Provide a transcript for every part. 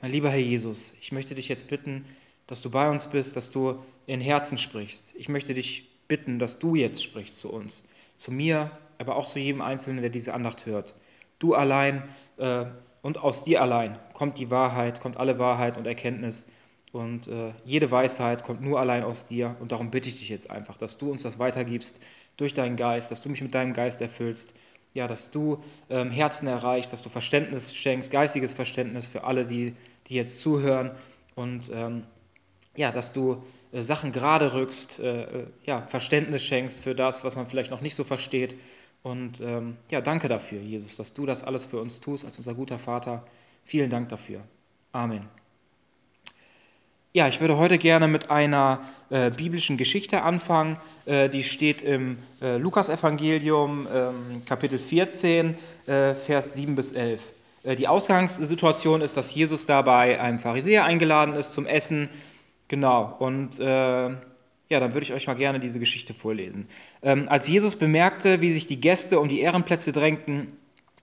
Mein lieber Herr Jesus, ich möchte dich jetzt bitten, dass du bei uns bist, dass du in Herzen sprichst. Ich möchte dich bitten, dass du jetzt sprichst zu uns, zu mir, aber auch zu jedem Einzelnen, der diese Andacht hört. Du allein äh, und aus dir allein kommt die Wahrheit, kommt alle Wahrheit und Erkenntnis. Und äh, jede Weisheit kommt nur allein aus dir. Und darum bitte ich dich jetzt einfach, dass du uns das weitergibst durch deinen Geist, dass du mich mit deinem Geist erfüllst ja, dass du ähm, Herzen erreichst, dass du Verständnis schenkst, geistiges Verständnis für alle, die, die jetzt zuhören und ähm, ja, dass du äh, Sachen gerade rückst, äh, äh, ja, Verständnis schenkst für das, was man vielleicht noch nicht so versteht. Und ähm, ja, danke dafür, Jesus, dass du das alles für uns tust als unser guter Vater. Vielen Dank dafür. Amen. Ja, ich würde heute gerne mit einer äh, biblischen Geschichte anfangen. Äh, die steht im äh, Lukasevangelium, ähm, Kapitel 14, äh, Vers 7 bis 11. Äh, die Ausgangssituation ist, dass Jesus da bei einem Pharisäer eingeladen ist zum Essen. Genau, und äh, ja, dann würde ich euch mal gerne diese Geschichte vorlesen. Ähm, als Jesus bemerkte, wie sich die Gäste um die Ehrenplätze drängten,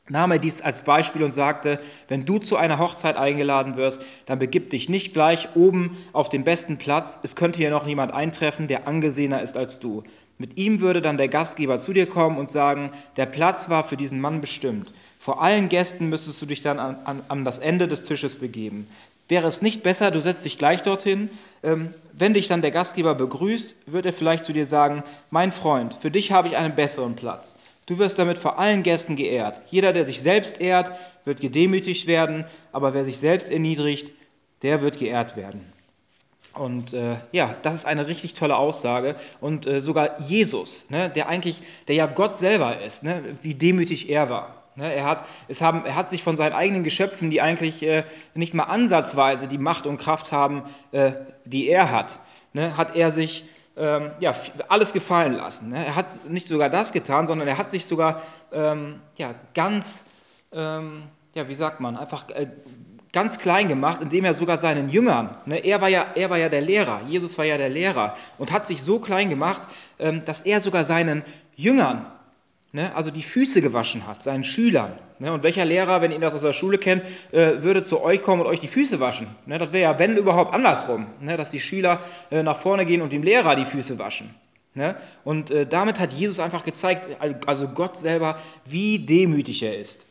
nahm er dies als Beispiel und sagte, wenn du zu einer Hochzeit eingeladen wirst, dann begib dich nicht gleich oben auf den besten Platz, es könnte hier noch jemand eintreffen, der angesehener ist als du. Mit ihm würde dann der Gastgeber zu dir kommen und sagen, der Platz war für diesen Mann bestimmt. Vor allen Gästen müsstest du dich dann an, an, an das Ende des Tisches begeben. Wäre es nicht besser, du setzt dich gleich dorthin? Ähm, wenn dich dann der Gastgeber begrüßt, wird er vielleicht zu dir sagen, mein Freund, für dich habe ich einen besseren Platz. Du wirst damit vor allen Gästen geehrt. Jeder, der sich selbst ehrt, wird gedemütigt werden, aber wer sich selbst erniedrigt, der wird geehrt werden. Und äh, ja, das ist eine richtig tolle Aussage. Und äh, sogar Jesus, ne, der eigentlich, der ja Gott selber ist, ne, wie demütig er war. Ne, er, hat, es haben, er hat sich von seinen eigenen Geschöpfen, die eigentlich äh, nicht mal ansatzweise die Macht und Kraft haben, äh, die er hat, ne, hat er sich ähm, ja, alles gefallen lassen. Ne? Er hat nicht sogar das getan, sondern er hat sich sogar ähm, ja, ganz, ähm, ja, wie sagt man, einfach äh, ganz klein gemacht, indem er sogar seinen Jüngern, ne, er, war ja, er war ja der Lehrer, Jesus war ja der Lehrer und hat sich so klein gemacht, ähm, dass er sogar seinen Jüngern ne, also die Füße gewaschen hat, seinen Schülern. Ne, und welcher Lehrer, wenn ihr das aus der Schule kennt, äh, würde zu euch kommen und euch die Füße waschen? Ne, das wäre ja, wenn überhaupt, andersrum, ne, dass die Schüler äh, nach vorne gehen und dem Lehrer die Füße waschen. Ne? Und äh, damit hat Jesus einfach gezeigt, also Gott selber, wie demütig er ist.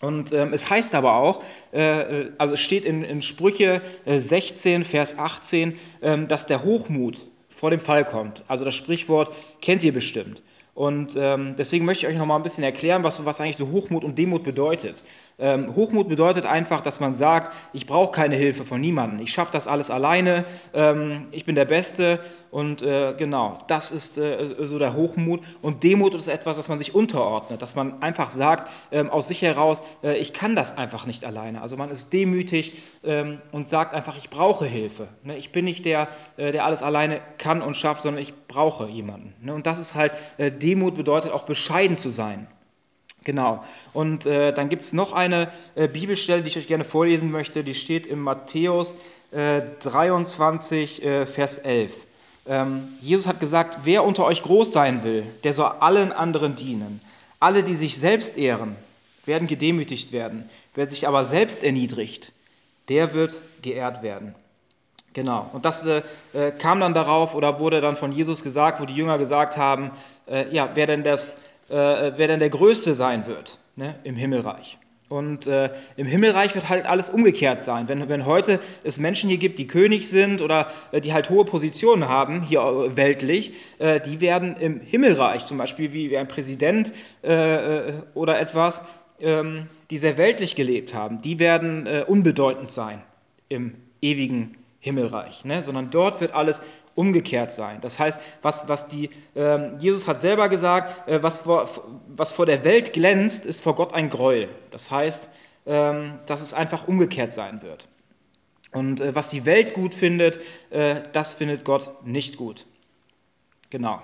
Und ähm, es heißt aber auch, äh, äh also es steht in, in Sprüche 16, äh, Vers 18, äh, dass der Hochmut vor dem Fall kommt. Also das Sprichwort kennt ihr bestimmt. Und ähm, deswegen möchte ich euch noch mal ein bisschen erklären, was, was eigentlich so Hochmut und Demut bedeutet. Ähm, Hochmut bedeutet einfach, dass man sagt, ich brauche keine Hilfe von niemandem, ich schaffe das alles alleine, ähm, ich bin der Beste und äh, genau, das ist äh, so der Hochmut. Und Demut ist etwas, das man sich unterordnet, dass man einfach sagt, ähm, aus sich heraus, äh, ich kann das einfach nicht alleine. Also man ist demütig ähm, und sagt einfach, ich brauche Hilfe. Ne? Ich bin nicht der, äh, der alles alleine kann und schafft, sondern ich brauche jemanden. Ne? Und das ist halt, äh, Demut bedeutet auch bescheiden zu sein. Genau. Und äh, dann gibt es noch eine äh, Bibelstelle, die ich euch gerne vorlesen möchte. Die steht in Matthäus äh, 23, äh, Vers 11. Ähm, Jesus hat gesagt, wer unter euch groß sein will, der soll allen anderen dienen. Alle, die sich selbst ehren, werden gedemütigt werden. Wer sich aber selbst erniedrigt, der wird geehrt werden. Genau. Und das äh, äh, kam dann darauf oder wurde dann von Jesus gesagt, wo die Jünger gesagt haben, ja, wer denn das äh, wer denn der Größte sein wird ne, im Himmelreich. Und äh, im Himmelreich wird halt alles umgekehrt sein. Wenn, wenn heute es Menschen hier gibt, die König sind oder äh, die halt hohe Positionen haben, hier äh, weltlich, äh, die werden im Himmelreich, zum Beispiel wie, wie ein Präsident äh, oder etwas, ähm, die sehr weltlich gelebt haben, die werden unbedeutend sein im ewigen Himmelreich. Ne? Sondern dort wird alles umgekehrt sein. Das heißt, was, was die, äh, Jesus hat selber gesagt, äh, was, vor, was vor der Welt glänzt, ist vor Gott ein Gräuel. Das heißt, ähm, dass es einfach umgekehrt sein wird. Und äh, was die Welt gut findet, äh, das findet Gott nicht gut. Genau.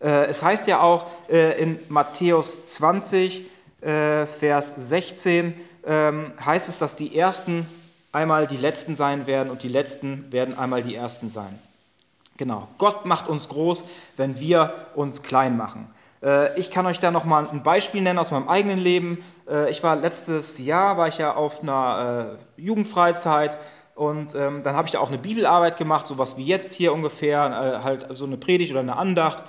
Äh, es heißt ja auch äh, in Matthäus 20, Vers 16, ähm, heißt es, dass die Ersten einmal die Letzten sein werden und die Letzten werden einmal die Ersten sein. Genau, Gott macht uns groß, wenn wir uns klein machen. Äh, ich kann euch da noch mal ein Beispiel nennen aus meinem eigenen Leben. Äh, ich war letztes Jahr war ich ja auf einer äh, Jugendfreizeit und ähm, dann habe ich da auch eine Bibelarbeit gemacht, sowas wie jetzt hier ungefähr, halt so eine Predigt oder eine Andacht.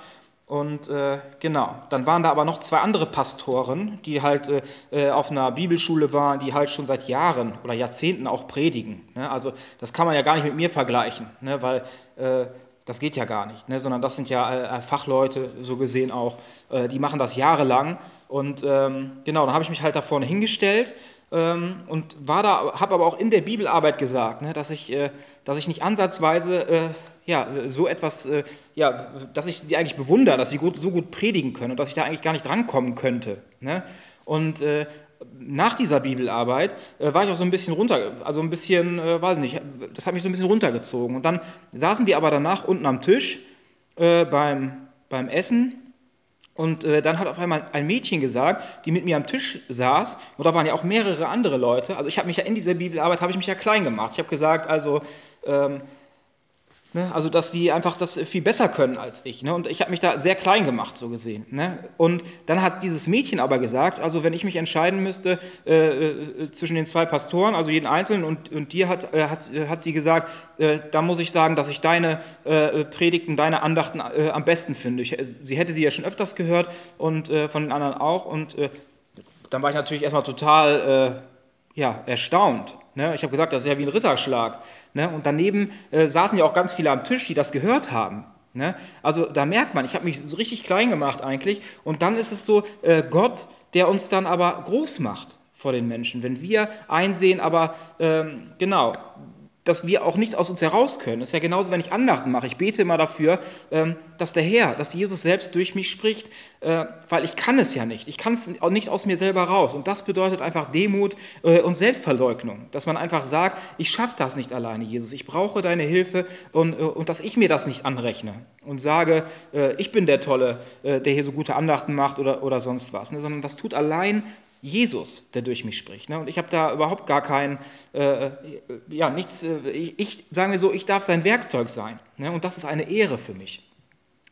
Und genau, dann waren da aber noch zwei andere Pastoren, die halt auf einer Bibelschule waren, die halt schon seit Jahren oder Jahrzehnten auch predigen. Ne? Also das kann man ja gar nicht mit mir vergleichen, ne? weil das geht ja gar nicht, ne? sondern das sind ja äh, Fachleute, so gesehen auch, äh, die machen das jahrelang. Und ähm, genau, dann habe ich mich halt da vorne hingestellt ähm, und war da, habe aber auch in der Bibelarbeit gesagt, ne, dass, ich, äh, dass ich nicht ansatzweise äh, ja, so etwas, äh, ja, dass ich die eigentlich bewundere, dass sie gut, so gut predigen können und dass ich da eigentlich gar nicht drankommen könnte. Ne? Und äh, nach dieser Bibelarbeit äh, war ich auch so ein bisschen runter, also ein bisschen, äh, weiß nicht, das hat mich so ein bisschen runtergezogen. Und dann saßen wir aber danach unten am Tisch äh, beim, beim Essen und äh, dann hat auf einmal ein Mädchen gesagt, die mit mir am Tisch saß, und da waren ja auch mehrere andere Leute. Also ich habe mich ja in dieser Bibelarbeit, habe ich mich ja klein gemacht. Ich habe gesagt, also ähm, Ne? Also, dass die einfach das viel besser können als ich. Ne? Und ich habe mich da sehr klein gemacht, so gesehen. Ne? Und dann hat dieses Mädchen aber gesagt, also wenn ich mich entscheiden müsste äh, äh, zwischen den zwei Pastoren, also jeden Einzelnen und, und dir, hat, äh, hat, hat sie gesagt, äh, da muss ich sagen, dass ich deine äh, Predigten, deine Andachten äh, am besten finde. Ich, sie hätte sie ja schon öfters gehört und von den anderen auch. Und dann war ich natürlich erstmal total ja, erstaunt. Ne? Ich habe gesagt, das ist ja wie ein Ritterschlag. Ne? Und daneben äh, saßen ja auch ganz viele am Tisch, die das gehört haben. Ne? Also da merkt man, ich habe mich so richtig klein gemacht eigentlich. Und dann ist es so, äh, Gott, der uns dann aber groß macht vor den Menschen. Wenn wir einsehen, aber ähm, genau, dass wir auch nichts aus uns heraus können. Das ist ja genauso, wenn ich Andachten mache. Ich bete immer dafür, ähm, dass der Herr, dass Jesus selbst durch mich spricht, äh, weil ich kann es ja nicht. Ich kann es nicht aus mir selber raus. Und das bedeutet einfach Demut äh, und Selbstverleugnung, dass man einfach sagt, ich schaffe das nicht alleine, Jesus. Ich brauche deine Hilfe und, äh, und dass ich mir das nicht anrechne und sage, ich bin der Tolle, der hier so gute Andachten macht oder, oder sonst was, ne? sondern das tut allein Jesus, der durch mich spricht. Ne? Und ich habe da überhaupt gar kein, äh, äh ja, nichts, äh, ich, sagen wir so, ich darf sein Werkzeug sein. Ne? Und das ist eine Ehre für mich.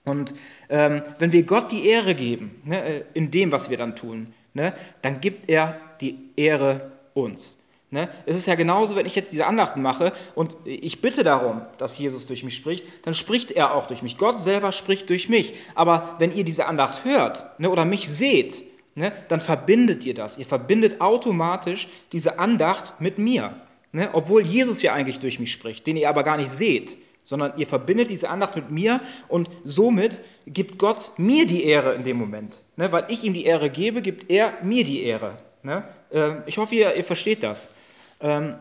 Und ähm, wenn wir Gott die Ehre geben, ne, äh, in dem, was wir dann tun, ne, dann gibt er die Ehre uns. Ne? Es ist ja genauso, wenn ich jetzt diese Andachten mache und ich bitte darum, dass Jesus durch mich spricht, dann spricht er auch durch mich. Gott selber spricht durch mich. Aber wenn ihr diese Andacht hört ne, oder mich seht, ne, dann verbindet ihr das. Ihr verbindet automatisch diese Andacht mit mir. Ne, obwohl Jesus ja eigentlich durch mich spricht, den ihr aber gar nicht seht, sondern ihr verbindet diese Andacht mit mir und somit gibt Gott mir die Ehre in dem Moment. Ne, weil ich ihm die Ehre gebe, gibt er mir die Ehre. Ne? Äh, ich hoffe, ihr, ihr versteht das. Ähm,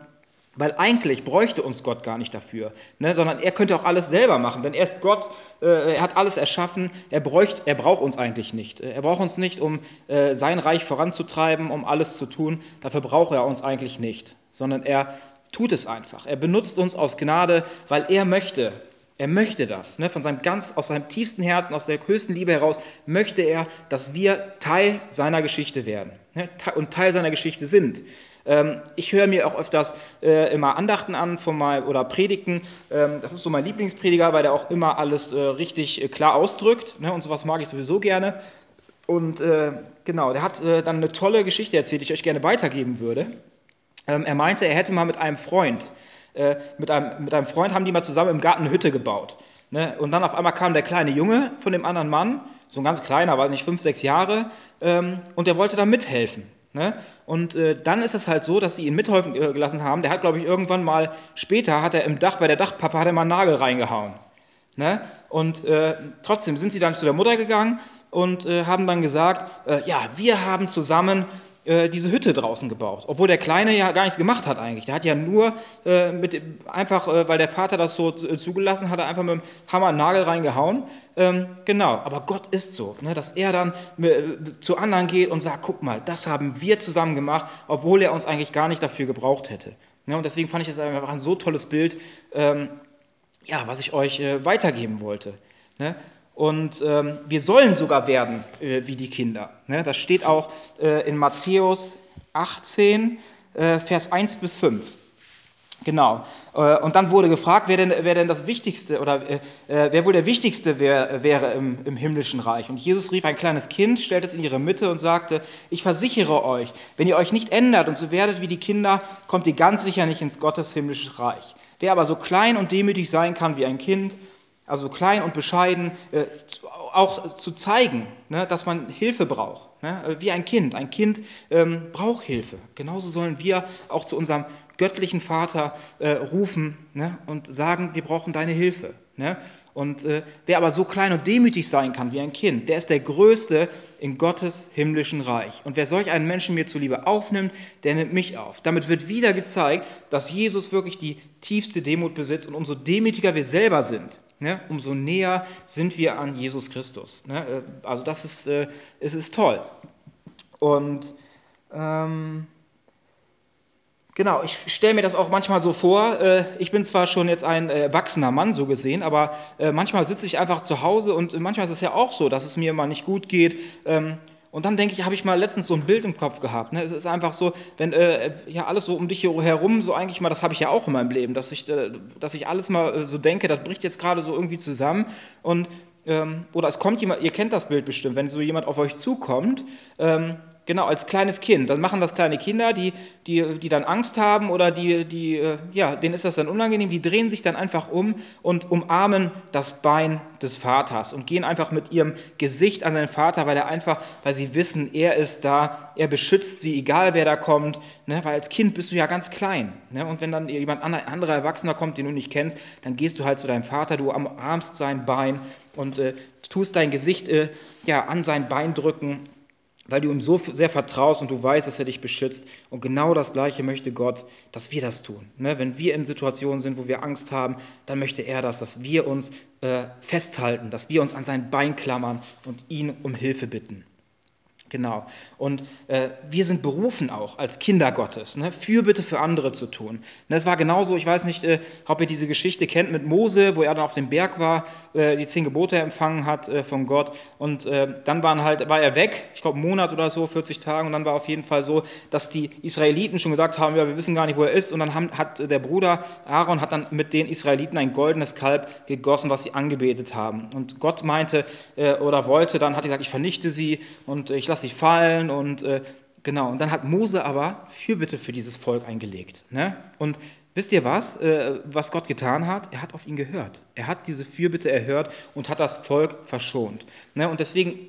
weil eigentlich bräuchte uns Gott gar nicht dafür, ne? sondern er könnte auch alles selber machen. Denn er ist Gott, äh, er hat alles erschaffen, er, bräucht, er braucht uns eigentlich nicht. Er braucht uns nicht, um äh, sein Reich voranzutreiben, um alles zu tun. Dafür braucht er uns eigentlich nicht, sondern er tut es einfach. Er benutzt uns aus Gnade, weil er möchte. Er möchte das. Ne? Von seinem ganz, aus seinem tiefsten Herzen, aus der höchsten Liebe heraus, möchte er, dass wir Teil seiner Geschichte werden ne? und Teil seiner Geschichte sind. Ähm, ich höre mir auch öfters äh, immer Andachten an von mal, oder Predigten. Ähm, das ist so mein Lieblingsprediger, weil der auch immer alles äh, richtig äh, klar ausdrückt. Ne? Und sowas mag ich sowieso gerne. Und genau, der hat dann eine tolle Geschichte erzählt, die ich euch gerne weitergeben würde. Ähm, er meinte, er hätte mal mit einem Freund, mit, einem, mit einem Freund haben die mal zusammen im Garten eine Hütte gebaut. Ne? Und dann auf einmal kam der kleine Junge von dem anderen Mann, so ein ganz kleiner, war nicht fünf, sechs Jahre, und der wollte da mithelfen. Ne? Und äh, dann ist es halt so, dass sie ihn mithelfen äh, gelassen haben. Der hat, glaube ich, irgendwann mal später, hat er im Dach, bei der Dachpappe, hat er mal einen Nagel reingehauen. Ne? Und äh, trotzdem sind sie dann zu der Mutter gegangen und äh, haben dann gesagt, äh, ja, wir haben zusammen äh, diese Hütte draußen gebaut. Obwohl der Kleine ja gar nichts gemacht hat eigentlich. Der hat ja nur äh, mit, einfach, äh, weil der Vater das so äh, zugelassen hat, einfach mit dem Hammer einen Nagel reingehauen. Ähm, genau, aber Gott ist so, ne, dass er dann äh, zu anderen geht und sagt, guck mal, das haben wir zusammen gemacht, obwohl er uns eigentlich gar nicht dafür gebraucht hätte. Ne, und deswegen fand ich das einfach ein so tolles Bild, ähm, ja, was ich euch äh, weitergeben wollte. Ne? Und ähm, wir sollen sogar werden äh, wie die Kinder. Ne? Das steht auch äh, in Matthäus 18, äh, Vers 1 bis 5. Genau. Äh, und dann wurde gefragt, wer denn, wer denn das Wichtigste oder äh, äh, wer wohl der Wichtigste wär, wäre im, im, himmlischen Reich. Und Jesus rief ein kleines Kind, stellte es in ihre Mitte und sagte, ich versichere euch, wenn ihr euch nicht ändert und so werdet wie die Kinder, kommt ihr ganz sicher nicht ins Gottes himmlisches Reich. Wer aber so klein und demütig sein kann wie ein Kind, also klein und bescheiden, äh, auch zu zeigen, ne, dass man Hilfe braucht, ne, wie ein Kind. Ein Kind ähm, braucht Hilfe. Genauso sollen wir auch zu unserem göttlichen Vater äh, rufen ne, und sagen, wir brauchen deine Hilfe. Und äh, wer aber so klein und demütig sein kann wie ein Kind, der ist der Größte in Gottes himmlischen Reich. Und wer solch einen Menschen mir zuliebe aufnimmt, der nimmt mich auf. Damit wird wieder gezeigt, dass Jesus wirklich die tiefste Demut besitzt und umso demütiger wir selber sind, ne, umso näher sind wir an Jesus Christus. Ne? Äh, also das ist, äh, es ist toll. Und ähm, Genau, ich stelle mir das auch manchmal so vor. Äh, ich bin zwar schon jetzt ein äh, erwachsener Mann, so gesehen, aber äh, manchmal sitze ich einfach zu Hause und manchmal ist es ja auch so, dass es mir immer nicht gut geht. Ähm, und dann denke ich, habe ich mal letztens so ein Bild im Kopf gehabt. Ne? Es ist einfach so, wenn ja alles so um dich herum, so eigentlich mal, das habe ich ja auch in meinem Leben, dass ich, dass ich alles mal so denke, das bricht jetzt gerade so irgendwie zusammen. Und, ähm, oder es kommt jemand, ihr kennt das Bild bestimmt, wenn so jemand auf euch zukommt, ähm, Genau, als kleines Kind. Dann machen das kleine Kinder, die, die, die dann Angst haben oder die, die, äh, ja, denen ist das dann unangenehm, die drehen sich dann einfach um und umarmen das Bein des Vaters und gehen einfach mit ihrem Gesicht an seinen Vater, weil er einfach, weil sie wissen, er ist da, er beschützt sie, egal wer da kommt, ne? weil als Kind bist du ja ganz klein. Ne? Und wenn dann jemand anderer Erwachsener kommt, den du nicht kennst, dann gehst du halt zu deinem Vater, du umarmst sein Bein und äh, tust dein Gesicht äh, ja, an sein Bein drücken weil du ihm so sehr vertraust und du weißt, dass er dich beschützt. Und genau das Gleiche möchte Gott, dass wir das tun. Ne? Wenn wir in Situationen sind, wo wir Angst haben, dann möchte er das, dass wir uns äh, festhalten, dass wir uns an sein Bein klammern und ihn um Hilfe bitten. Genau. Und äh, wir sind berufen auch als Kinder Gottes, ne, Fürbitte für andere zu tun. Es war genauso, ich weiß nicht, äh, ob ihr diese Geschichte kennt mit Mose, wo er dann auf dem Berg war, äh, die zehn Gebote empfangen hat äh, von Gott und äh, dann waren halt, war er weg, ich glaube einen Monat oder so, 40 Tage und dann war auf jeden Fall so, dass die Israeliten schon gesagt haben, ja, wir wissen gar nicht, wo er ist und dann haben, hat der Bruder Aaron hat dann mit den Israeliten ein goldenes Kalb gegossen, was sie angebetet haben. Und Gott meinte äh, oder wollte, dann hat er gesagt, ich vernichte sie und ich lasse sie fallen und äh, genau. Und dann hat Mose aber Fürbitte für dieses Volk eingelegt. Ne? Und wisst ihr was, äh, was Gott getan hat? Er hat auf ihn gehört. Er hat diese Fürbitte erhört und hat das Volk verschont. Ne? Und deswegen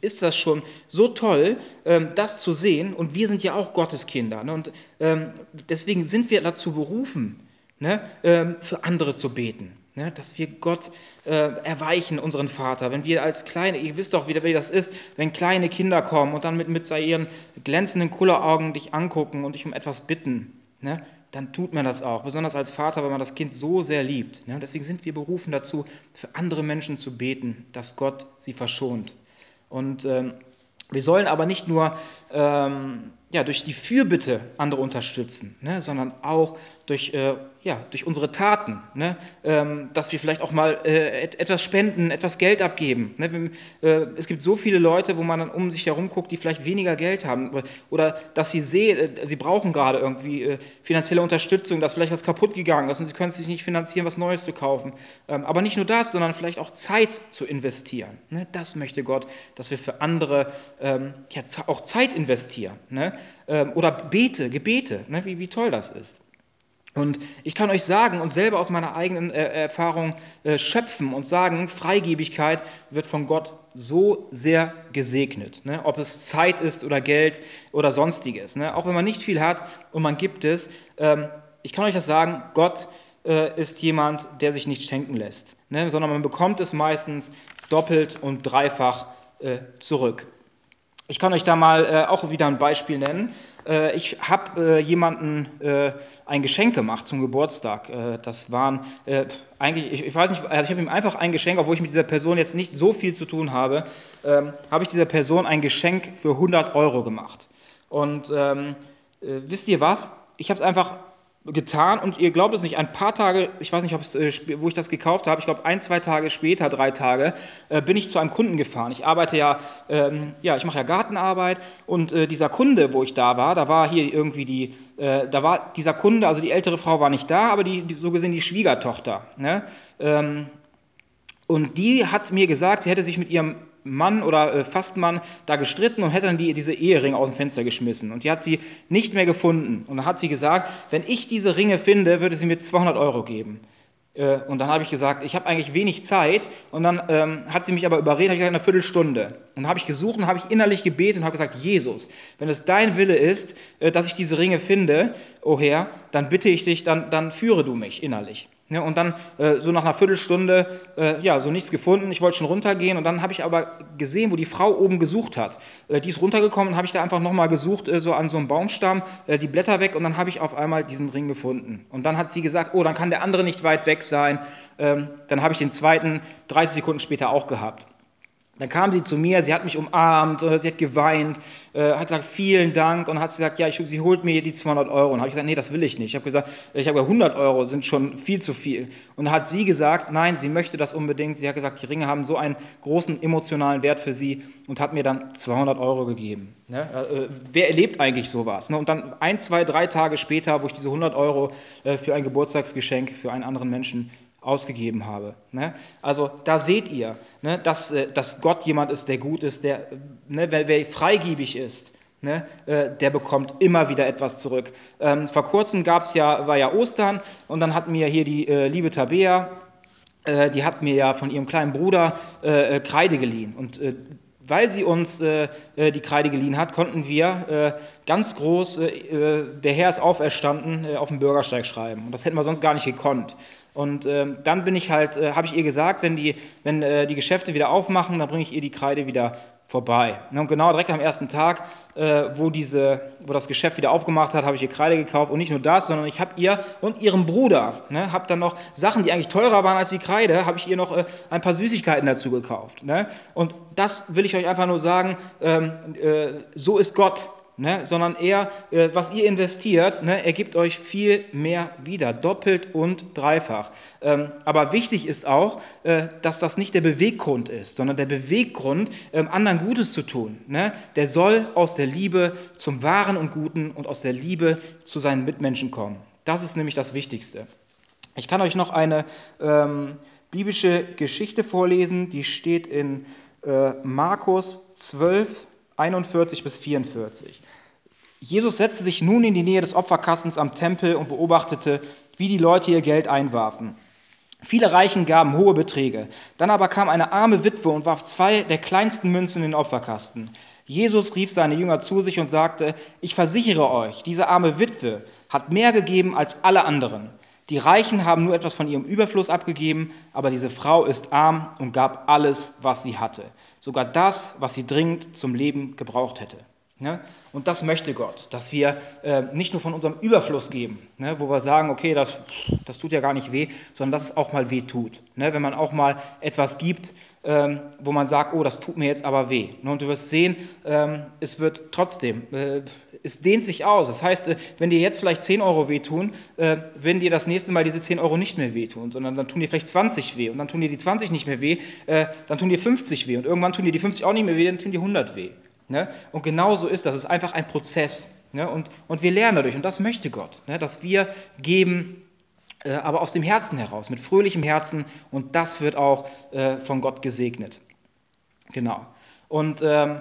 ist das schon so toll, ähm, das zu sehen. Und wir sind ja auch Gottes Kinder. Ne? Und ähm, deswegen sind wir dazu berufen, ne? ähm, für andere zu beten. Ne, dass wir Gott äh, erweichen, unseren Vater. Wenn wir als kleine, ihr wisst doch, wie, wie das ist, wenn kleine Kinder kommen und dann mit, mit ihren glänzenden Kulleraugen dich angucken und dich um etwas bitten, ne, dann tut man das auch. Besonders als Vater, weil man das Kind so sehr liebt. Ne? Deswegen sind wir berufen dazu, für andere Menschen zu beten, dass Gott sie verschont. Und ähm, wir sollen aber nicht nur ähm, ja, durch die Fürbitte andere unterstützen, ne, sondern auch durch äh, ja, durch unsere Taten, ne? ähm, dass wir vielleicht auch mal äh, etwas spenden, etwas Geld abgeben. Ne? Äh, es gibt so viele Leute, wo man dann um sich herum guckt, die vielleicht weniger Geld haben oder, oder dass sie sehen, äh, sie brauchen gerade irgendwie äh, finanzielle Unterstützung, dass vielleicht was kaputt gegangen ist und sie können sich nicht finanzieren, was Neues zu kaufen. Ähm, aber nicht nur das, sondern vielleicht auch Zeit zu investieren. Ne? Das möchte Gott, dass wir für andere ähm, ja, auch Zeit investieren. Ne? Ähm, oder Bete, Gebete, ne? wie, wie toll das ist. Und ich kann euch sagen und selber aus meiner eigenen äh, Erfahrung äh, schöpfen und sagen, Freigebigkeit wird von Gott so sehr gesegnet. Ne? Ob es Zeit ist oder Geld oder sonstiges. Ne? Auch wenn man nicht viel hat und man gibt es. Ähm, ich kann euch das sagen, Gott äh, ist jemand, der sich nicht schenken lässt. Ne? Sondern man bekommt es meistens doppelt und dreifach äh, zurück. Ich kann euch da mal äh, auch wieder ein Beispiel nennen. Äh, ich habe äh, jemanden äh, ein Geschenk gemacht zum Geburtstag. das waren eigentlich, ich, ich, weiß nicht, also ich habe ihm einfach ein Geschenk, obwohl ich mit dieser Person jetzt nicht so viel zu tun habe, ähm, habe ich dieser Person ein Geschenk für 100 Euro gemacht. Und ähm, wisst ihr was? Ich habe es einfach getan und ihr glaubt es nicht, ein paar Tage, ich weiß nicht, äh, wo ich das gekauft habe, ich glaube ein, zwei Tage später, drei Tage, äh, bin ich zu einem Kunden gefahren. Ich arbeite ja, ähm, ja, ich mache ja Gartenarbeit und äh, dieser Kunde, wo ich da war, da war hier irgendwie die, äh, da war dieser Kunde, also die ältere Frau war nicht da, aber die, die so gesehen die Schwiegertochter. Ne? Ähm, und die hat mir gesagt, sie hätte sich mit ihrem Mann oder äh, Fastmann da gestritten und hätte dann die, diese Eheringe aus dem Fenster geschmissen. Und die hat sie nicht mehr gefunden. Und dann hat sie gesagt, wenn ich diese Ringe finde, würde sie mir 200 Euro geben. Äh, und dann habe ich gesagt, ich habe eigentlich wenig Zeit. Und dann ähm, hat sie mich aber überredet, habe ich gesagt, eine Viertelstunde. Und dann habe ich gesucht und habe ich innerlich gebetet und habe gesagt, Jesus, wenn es dein Wille ist, äh, dass ich diese Ringe finde, o oh Herr, dann bitte ich dich, dann, dann führe du mich innerlich. Ja, und dann äh, so nach einer Viertelstunde, äh, ja, so nichts gefunden. Ich wollte schon runtergehen und dann habe ich aber gesehen, wo die Frau oben gesucht hat. Äh, die ist runtergekommen und habe ich da einfach nochmal gesucht, äh, so an so einem Baumstamm, äh, die Blätter weg und dann habe ich auf einmal diesen Ring gefunden. Und dann hat sie gesagt, oh, dann kann der andere nicht weit weg sein. Ähm, dann habe ich den zweiten 30 Sekunden später auch gehabt. Dann kam sie zu mir, sie hat mich umarmt, äh, sie hat geweint, äh, hat gesagt, vielen Dank und hat gesagt, ja, ich, sie holt mir die 200 Euro. Und habe ich gesagt, nee, das will ich nicht. Ich habe gesagt, ich habe 100 Euro sind schon viel zu viel. Und hat sie gesagt, nein, sie möchte das unbedingt. Sie hat gesagt, die Ringe haben so einen großen emotionalen Wert für sie und hat mir dann 200 Euro gegeben. Ne? Äh, wer erlebt eigentlich sowas? Ne? Und dann ein, zwei, drei Tage später, wo ich diese 100 Euro für ein Geburtstagsgeschenk für einen anderen Menschen ausgegeben habe. Ne? Also da seht ihr, ne, dass, äh, dass Gott jemand ist, der gut ist, der, ne, wer, wer freigebig ist, ne, äh, der bekommt immer wieder etwas zurück. Ähm, vor kurzem gab's ja, war ja Ostern und dann hat mir hier die äh, liebe Tabea, äh, die hat mir ja von ihrem kleinen Bruder äh, äh, Kreide geliehen und weil sie uns die Kreide geliehen hat, konnten wir ganz groß, der Herr ist auferstanden, auf dem Bürgersteig schreiben. Und das hätten wir sonst gar nicht gekonnt. Und äh, dann bin ich halt, äh, habe ich ihr gesagt, wenn die, wenn äh, die Geschäfte wieder aufmachen, dann bringe ich ihr die Kreide wieder vorbei. Und genau direkt am ersten Tag, äh, wo, diese, wo das Geschäft wieder aufgemacht hat, habe ich ihr Kreide gekauft. Und nicht nur das, sondern ich habe ihr und ihrem Bruder, ne, habe dann noch Sachen, die eigentlich teurer waren als die Kreide, habe ich ihr noch äh, ein paar Süßigkeiten dazu gekauft. Ne? Und das will ich euch einfach nur sagen, ähm, äh, so ist Gott ne, sondern eher, äh, was ihr investiert, ne, ergibt euch viel mehr wieder, doppelt und dreifach. Ähm, aber wichtig ist auch, äh, dass das nicht der Beweggrund ist, sondern der Beweggrund, ähm, anderen Gutes zu tun. Ne? Der soll aus der Liebe zum Wahren und Guten und aus der Liebe zu seinen Mitmenschen kommen. Das ist nämlich das Wichtigste. Ich kann euch noch eine ähm, biblische Geschichte vorlesen, die steht in äh, Markus 12, 41 bis 44. Jesus setzte sich nun in die Nähe des Opferkastens am Tempel und beobachtete, wie die Leute ihr Geld einwarfen. Viele Reichen gaben hohe Beträge. Dann aber kam eine arme Witwe und warf zwei der kleinsten Münzen in den Opferkasten. Jesus rief seine Jünger zu sich und sagte, ich versichere euch, diese arme Witwe hat mehr gegeben als alle anderen. Die Reichen haben nur etwas von ihrem Überfluss abgegeben, aber diese Frau ist arm und gab alles, was sie hatte, sogar das, was sie dringend zum Leben gebraucht hätte. Ne? Und das möchte Gott, dass wir äh, nicht nur von unserem Überfluss geben, ne? wo wir sagen, okay, das, das tut ja gar nicht weh, sondern dass es auch mal weh tut. Ne? Wenn man auch mal etwas gibt, ähm, wo man sagt, oh, das tut mir jetzt aber weh. Ne? Und du wirst sehen, ähm, es wird trotzdem, äh, es dehnt sich aus. Das heißt, äh, wenn dir jetzt vielleicht 10 Euro wehtun, äh, werden dir das nächste Mal diese 10 Euro nicht mehr wehtun, sondern dann tun dir vielleicht 20 weh und dann tun dir die 20 nicht mehr weh, äh, dann tun dir 50 weh und irgendwann tun dir die 50 auch nicht mehr weh, dann tun dir 100 weh. Ne? Und genau so ist das. Es ist einfach ein Prozess. Ne? Und, und wir lernen dadurch. Und das möchte Gott, ne? dass wir geben, äh, aber aus dem Herzen heraus, mit fröhlichem Herzen. Und das wird auch äh, von Gott gesegnet. Genau. Und ähm,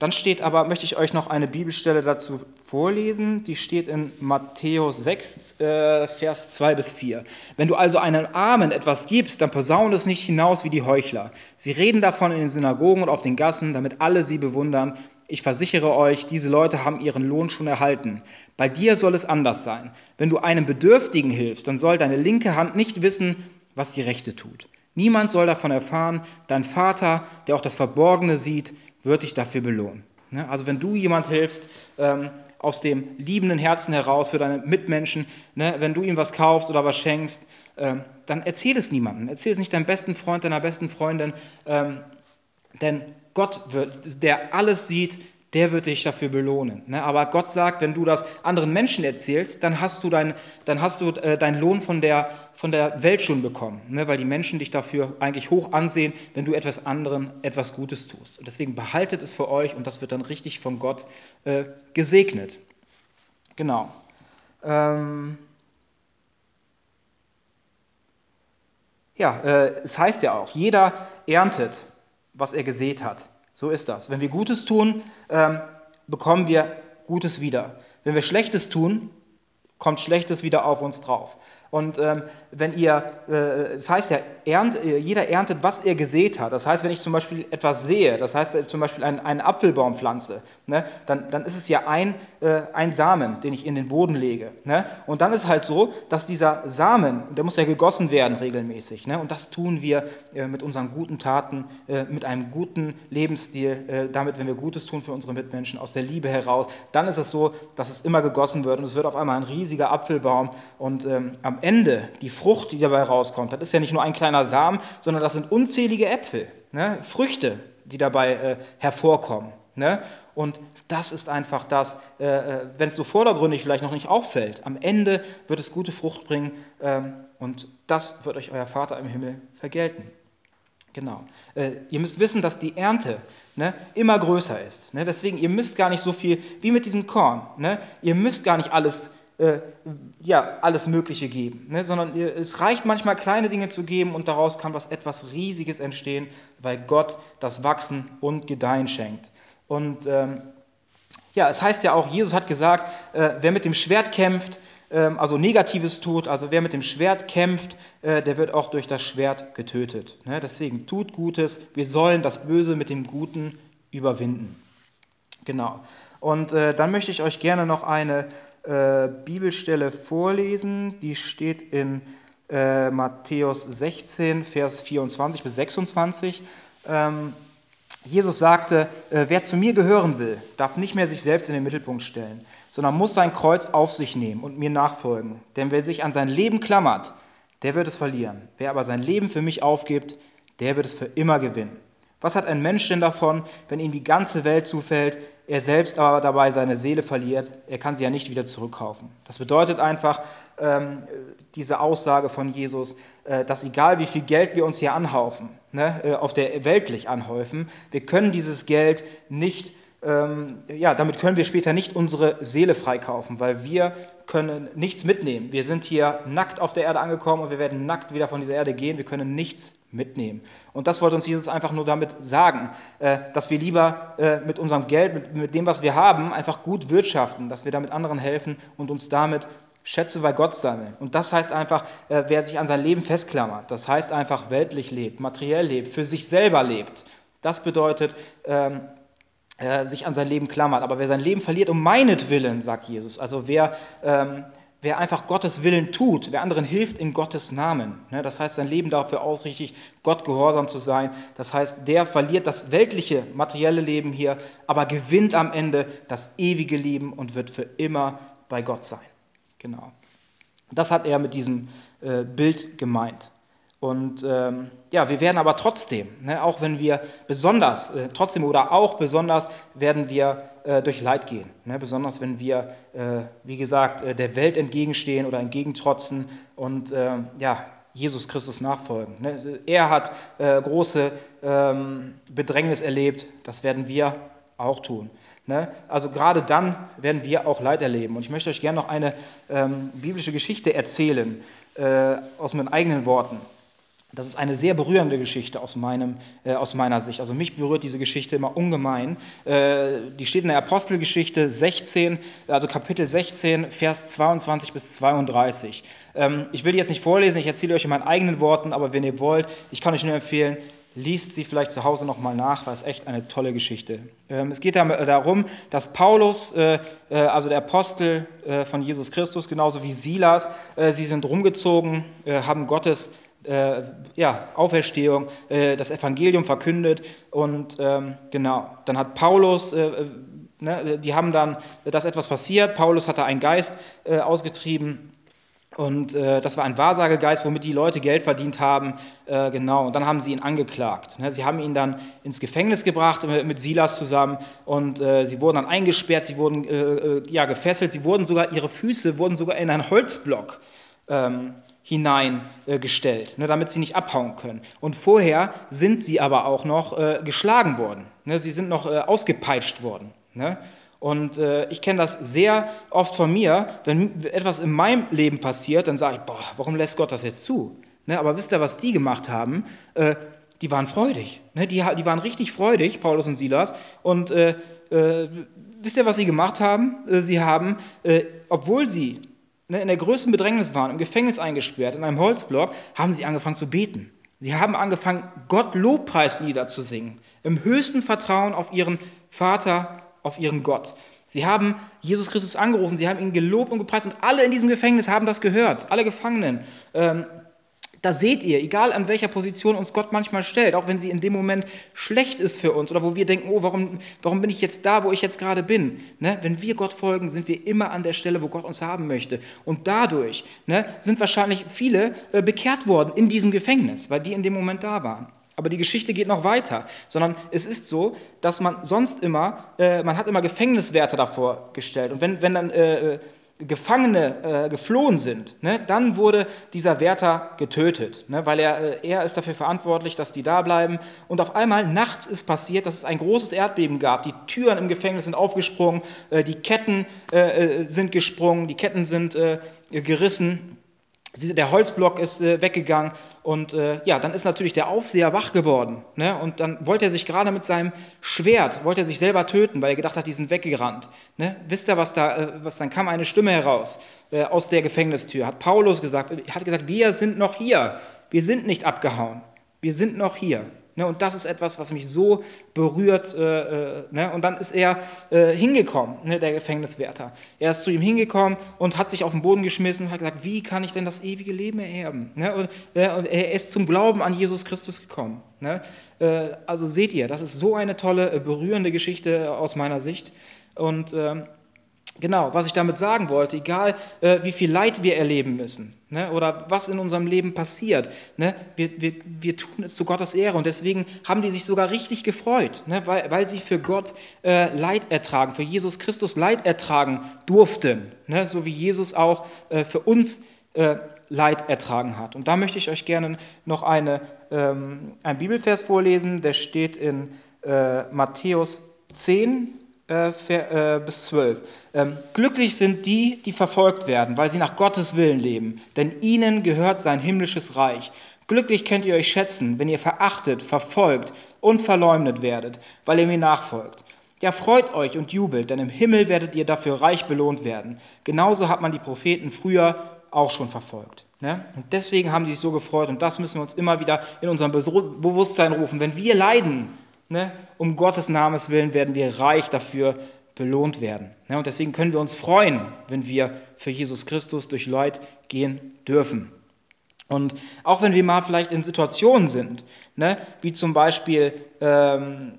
dann steht aber, möchte ich euch noch eine Bibelstelle dazu vorlesen. Die steht in Matthäus 6, äh, Vers 2 bis 4. Wenn du also einem Armen etwas gibst, dann posaune es nicht hinaus wie die Heuchler. Sie reden davon in den Synagogen und auf den Gassen, damit alle sie bewundern. Ich versichere euch, diese Leute haben ihren Lohn schon erhalten. Bei dir soll es anders sein. Wenn du einem Bedürftigen hilfst, dann soll deine linke Hand nicht wissen, was die rechte tut. Niemand soll davon erfahren. Dein Vater, der auch das Verborgene sieht, wird dich dafür belohnen. Ne? Also wenn du jemand hilfst, ähm, aus dem liebenden Herzen heraus für deine Mitmenschen, ne? wenn du ihm was kaufst oder was schenkst, ähm, dann erzähl es niemandem. Erzähl es nicht deinem besten Freund, deiner besten Freundin, ähm, denn Gott, wird, der alles sieht, der wird dich dafür belohnen. Ne? Aber Gott sagt, wenn du das anderen Menschen erzählst, dann hast du, dein, dann hast du äh, deinen Lohn von der, von der Welt schon bekommen, ne? weil die Menschen dich dafür eigentlich hoch ansehen, wenn du etwas anderen etwas Gutes tust. Und deswegen behaltet es für euch und das wird dann richtig von Gott äh, gesegnet. Genau. Ähm ja, äh, es heißt ja auch, jeder erntet, was er gesät hat. So ist das. Wenn wir Gutes tun, ähm, bekommen wir Gutes wieder. Wenn wir Schlechtes tun, kommt Schlechtes wieder auf uns drauf. Und ähm, wenn ihr, äh, das heißt ja, ernt, äh, jeder erntet, was er gesät hat. Das heißt, wenn ich zum Beispiel etwas sehe, das heißt äh, zum Beispiel einen, einen Apfelbaum pflanze, ne, dann, dann ist es ja ein, äh, ein Samen, den ich in den Boden lege. Ne? Und dann ist halt so, dass dieser Samen, der muss ja gegossen werden regelmäßig. Ne? Und das tun wir äh, mit unseren guten Taten, äh, mit einem guten Lebensstil, damit, wenn wir Gutes tun für unsere Mitmenschen, aus der Liebe heraus, dann ist es so, dass es immer gegossen wird und es wird auf einmal ein riesiger Apfelbaum und ähm, am Ende die Frucht, die dabei rauskommt, das ist ja nicht nur ein kleiner Samen, sondern das sind unzählige Äpfel, ne? Früchte, die dabei äh, hervorkommen. Ne? Und das ist einfach das, äh, äh wenn es so vordergründig vielleicht noch nicht auffällt, am Ende wird es gute Frucht bringen ähm, und das wird euch euer Vater im Himmel vergelten. Genau. Äh, ihr müsst wissen, dass die Ernte ne, immer größer ist. Ne? Deswegen, ihr müsst gar nicht so viel, wie mit diesem Korn, ne? ihr müsst gar nicht alles äh, ja, alles Mögliche geben, ne? sondern es reicht manchmal kleine Dinge zu geben und daraus kann was etwas Riesiges entstehen, weil Gott das Wachsen und Gedeihen schenkt. Und ähm, ja, es heißt ja auch, Jesus hat gesagt, äh, wer mit dem Schwert kämpft, äh, also Negatives tut, also wer mit dem Schwert kämpft, äh, der wird auch durch das Schwert getötet. Ne? Deswegen tut Gutes, wir sollen das Böse mit dem Guten überwinden. Genau. Und äh, dann möchte ich euch gerne noch eine äh, Bibelstelle vorlesen. Die steht in äh, Matthäus 16, Vers 24 bis 26. Ähm, Jesus sagte, äh, wer zu mir gehören will, darf nicht mehr sich selbst in den Mittelpunkt stellen, sondern muss sein Kreuz auf sich nehmen und mir nachfolgen. Denn wer sich an sein Leben klammert, der wird es verlieren. Wer aber sein Leben für mich aufgibt, der wird es für immer gewinnen. Was hat ein Mensch denn davon, wenn ihm die ganze Welt zufällt, er selbst aber dabei seine Seele verliert? Er kann sie ja nicht wieder zurückkaufen. Das bedeutet einfach ähm, diese Aussage von Jesus, äh, dass egal wie viel Geld wir uns hier anhaufen, ne, äh, auf der weltlich anhäufen, wir können dieses Geld nicht ähm, ja, damit können wir später nicht unsere Seele freikaufen, weil wir können nichts mitnehmen. Wir sind hier nackt auf der Erde angekommen und wir werden nackt wieder von dieser Erde gehen. Wir können nichts mitnehmen. Und das wollte uns Jesus einfach nur damit sagen, äh, dass wir lieber äh, mit unserem Geld, mit dem, was wir haben, einfach gut wirtschaften, dass wir damit anderen helfen und uns damit Schätze bei Gott sammeln. Und das heißt einfach, äh, wer sich an sein Leben festklammert, das heißt einfach weltlich lebt, materiell lebt, für sich selber lebt. Das bedeutet, ähm, äh, sich an sein Leben klammert. Aber wer sein Leben verliert um meinetwillen, sagt Jesus, also wer, ähm, wer einfach Gottes Willen tut, wer anderen hilft in Gottes Namen, ne, das heißt sein Leben dafür ausrichtig, Gott gehorsam zu sein, das heißt, der verliert das weltliche, materielle Leben hier, aber gewinnt am Ende das ewige Leben und wird für immer bei Gott sein. Genau. Das hat er mit diesem äh, Bild gemeint. Und ähm, ja, wir werden aber trotzdem, ne, auch wenn wir besonders, äh, trotzdem oder auch besonders, werden wir äh, durch Leid gehen. Ne, besonders wenn wir, äh, wie gesagt, äh, der Welt entgegenstehen oder entgegentrotzen und ähm, ja, Jesus Christus nachfolgen. Ne. Er hat äh, große ähm, Bedrängnis erlebt, das werden wir auch tun. Ne. Also gerade dann werden wir auch Leid erleben. Und ich möchte euch gerne noch eine ähm, biblische Geschichte erzählen, äh, aus meinen eigenen Worten. Das ist eine sehr berührende Geschichte aus, meinem, äh, aus meiner Sicht. Also mich berührt diese Geschichte immer ungemein. Äh, die steht in der Apostelgeschichte 16, also Kapitel 16, Vers 22 bis 32. Ähm, ich will die jetzt nicht vorlesen, ich erzähle euch in meinen eigenen Worten, aber wenn ihr wollt, ich kann euch nur empfehlen, liest sie vielleicht zu Hause nochmal nach, weil es echt eine tolle Geschichte. Ähm, es geht darum, dass Paulus, äh, äh, also der Apostel äh, von Jesus Christus, genauso wie Silas, äh, sie sind rumgezogen, äh, haben Gottes äh, ja, Auferstehung, äh, das Evangelium verkündet und ähm, genau, dann hat Paulus, äh, äh ne, die haben dann, dass etwas passiert, Paulus hatte einen Geist äh, ausgetrieben Und äh, das war ein Wahrsagegeist, womit die Leute Geld verdient haben. Genau. Und dann haben sie ihn angeklagt. Ne? Sie haben ihn dann ins Gefängnis gebracht mit, Silas zusammen. Und sie wurden dann eingesperrt, sie wurden ja, gefesselt. Sie wurden sogar, ihre Füße wurden sogar in einen Holzblock ähm, hineingestellt, ne? damit sie nicht abhauen können. Und vorher sind sie aber auch noch äh, geschlagen worden. Ne? Sie sind noch ausgepeitscht worden. Ne? Und äh, ich kenne das sehr oft von mir, wenn etwas in meinem Leben passiert, dann sage ich, boah, warum lässt Gott das jetzt zu? Ne, aber wisst ihr, was die gemacht haben? Äh, die waren freudig. Ne, die, die waren richtig freudig, Paulus und Silas. Und äh, äh wisst ihr, was sie gemacht haben? Äh, sie haben, äh, obwohl sie in der größten Bedrängnis waren, im Gefängnis eingesperrt, in einem Holzblock, haben sie angefangen zu beten. Sie haben angefangen, Gott Lobpreislieder zu singen, im höchsten Vertrauen auf ihren Vater auf ihren Gott. Sie haben Jesus Christus angerufen, sie haben ihn gelobt und gepreist und alle in diesem Gefängnis haben das gehört, alle Gefangenen. Da seht ihr, egal an welcher Position uns Gott manchmal stellt, auch wenn sie in dem Moment schlecht ist für uns oder wo wir denken, oh, warum, warum bin ich jetzt da, wo ich jetzt gerade bin? Ne? Wenn wir Gott folgen, sind wir immer an der Stelle, wo Gott uns haben möchte. Und dadurch ne, sind wahrscheinlich viele äh, bekehrt worden in diesem Gefängnis, weil die in dem Moment da waren. Aber die Geschichte geht noch weiter, sondern es ist so, dass man sonst immer, äh, man hat immer Gefängniswärter davor gestellt. Und wenn, wenn dann äh, äh, Gefangene äh, geflohen sind, ne, dann wurde dieser Wärter getötet, ne, weil er, äh, er ist dafür verantwortlich, dass die da bleiben. Und auf einmal nachts ist passiert, dass es ein großes Erdbeben gab. Die Türen im Gefängnis sind aufgesprungen, äh, die Ketten sind gesprungen, die Ketten sind gerissen. Der Holzblock ist äh, weggegangen und äh, ja, dann ist natürlich der Aufseher wach geworden. Ne? Und dann wollte er sich gerade mit seinem Schwert, wollte er sich selber töten, weil er gedacht hat, die sind weggerannt. Ne? Wisst ihr, was da, äh, was dann kam eine Stimme heraus aus der Gefängnistür, hat Paulus gesagt, hat gesagt, wir sind noch hier, wir sind nicht abgehauen, wir sind noch hier. Ne, und das ist etwas, was mich so berührt. Äh, äh, ne? Und dann ist er äh, hingekommen, ne, der Gefängniswärter. Er ist zu ihm hingekommen und hat sich auf den Boden geschmissen und hat gesagt, wie kann ich denn das ewige Leben ererben? Ne? Und, äh, und, er ist zum Glauben an Jesus Christus gekommen. Ne? Äh, also seht ihr, das ist so eine tolle, berührende Geschichte aus meiner Sicht. Und ähm, Genau, was ich damit sagen wollte, egal äh, wie viel Leid wir erleben müssen ne, oder was in unserem Leben passiert, ne, wir, wir, wir tun es zu Gottes Ehre und deswegen haben die sich sogar richtig gefreut, ne, weil, weil sie für Gott äh, Leid ertragen, für Jesus Christus Leid ertragen durften, ne, so wie Jesus auch äh, für uns äh, Leid ertragen hat. Und da möchte ich euch gerne noch eine, ähm, einen Bibelvers vorlesen, der steht in äh, Matthäus 10, äh, äh, bis 12. Ähm, glücklich sind die, die verfolgt werden, weil sie nach Gottes Willen leben, denn ihnen gehört sein himmlisches Reich. Glücklich könnt ihr euch schätzen, wenn ihr verachtet, verfolgt und verleumdet werdet, weil ihr mir nachfolgt. Ja, freut euch und jubelt, denn im Himmel werdet ihr dafür reich belohnt werden. Genauso hat man die Propheten früher auch schon verfolgt. Ne? Und deswegen haben sie sich so gefreut und das müssen wir uns immer wieder in unserem Bewusstsein rufen. Wenn wir leiden, Ne? Um Gottes Namens willen werden wir reich dafür belohnt werden. Ne? Und deswegen können wir uns freuen, wenn wir für Jesus Christus durch Leid gehen dürfen. Und auch wenn wir mal vielleicht in Situationen sind, ne, wie zum Beispiel ähm,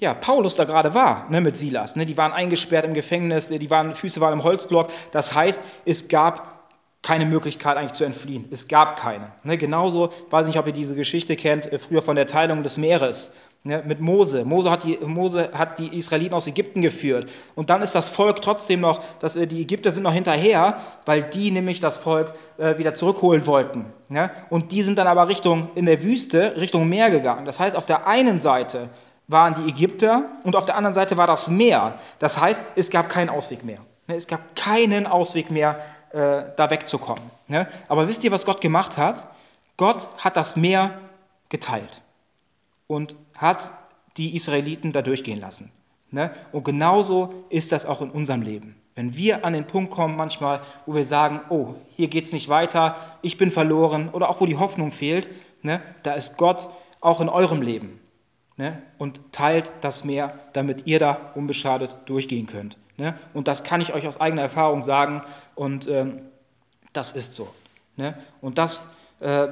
ja, Paulus da gerade war ne, mit Silas, ne, die waren eingesperrt im Gefängnis, die waren, Füße waren im Holzblock. Das heißt, es gab keine Möglichkeit eigentlich zu entfliehen. Es gab keine. Ne, genauso, weiß nicht, ob ihr diese Geschichte kennt, äh, früher von der Teilung des Meeres ne, mit Mose. Mose hat, die, Mose hat die Israeliten aus Ägypten geführt. Und dann ist das Volk trotzdem noch, dass, äh, die Ägypter sind noch hinterher, weil die nämlich das Volk äh, wieder zurückholen wollten. Ne? Und die sind dann aber Richtung, in der Wüste, Richtung Meer gegangen. Das heißt, auf der einen Seite waren die Ägypter und auf der anderen Seite war das Meer. Das heißt, es gab keinen Ausweg mehr. Ne? Es gab keinen Ausweg mehr, äh, da wegzukommen. Ne? Aber wisst ihr, was Gott gemacht hat? Gott hat das Meer geteilt und hat die Israeliten da durchgehen lassen. Ne? Und genauso ist das auch in unserem Leben. Wenn wir an den Punkt kommen manchmal, wo wir sagen, oh, hier geht es nicht weiter, ich bin verloren oder auch wo die Hoffnung fehlt, ne, da ist Gott auch in eurem Leben ne, und teilt das Meer, damit ihr da unbeschadet durchgehen könnt. Und das kann ich euch aus eigener Erfahrung sagen und ähm, das ist so. Und das äh,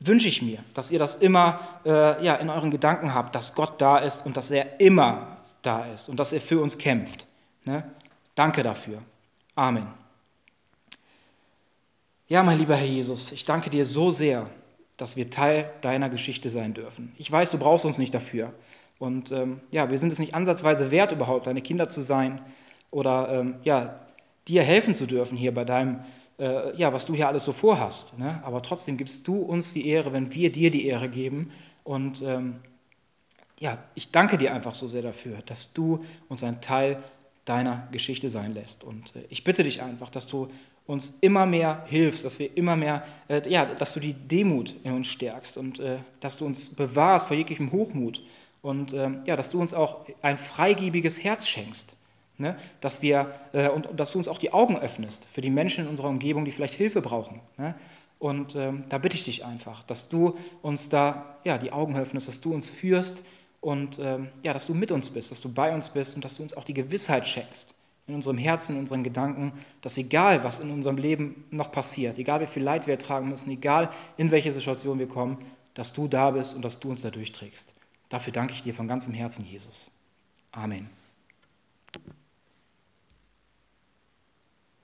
wünsche ich mir, dass ihr das immer äh, ja, in euren Gedanken habt, dass Gott da ist und dass er immer da ist und dass er für uns kämpft. Ne? Danke dafür. Amen. Ja, mein lieber Herr Jesus, ich danke dir so sehr, dass wir Teil deiner Geschichte sein dürfen. Ich weiß, du brauchst uns nicht dafür. Und ähm, ja, wir sind es nicht ansatzweise wert, überhaupt deine Kinder zu sein oder ähm, ja, dir helfen zu dürfen hier bei deinem, äh, ja, was du hier alles so vorhast. Ne? Aber trotzdem gibst du uns die Ehre, wenn wir dir die Ehre geben. Und ähm, ja, ich danke dir einfach so sehr dafür, dass du uns ein Teil deiner Geschichte sein lässt. Und äh, ich bitte dich einfach, dass du uns immer mehr hilfst, dass wir immer mehr, äh, ja, dass du die Demut in uns stärkst und äh, dass du uns bewahrst vor jeglichem Hochmut und ähm, ja, dass du uns auch ein freigebiges Herz schenkst. Ne? Dass wir, äh, und, dass du uns auch die Augen öffnest für die Menschen in unserer Umgebung, die vielleicht Hilfe brauchen. Ne? Und ähm, da bitte ich dich einfach, dass du uns da ja, die Augen öffnest, dass du uns führst und ähm, ja, dass du mit uns bist, dass du bei uns bist und dass du uns auch die Gewissheit schenkst, in unserem Herzen, in unseren Gedanken, dass egal, was in unserem Leben noch passiert, egal wie viel Leid wir ertragen müssen, egal in welche Situation wir kommen, dass du da bist und dass du uns da durchträgst. Dafür danke ich dir von ganzem Herzen, Jesus. Amen.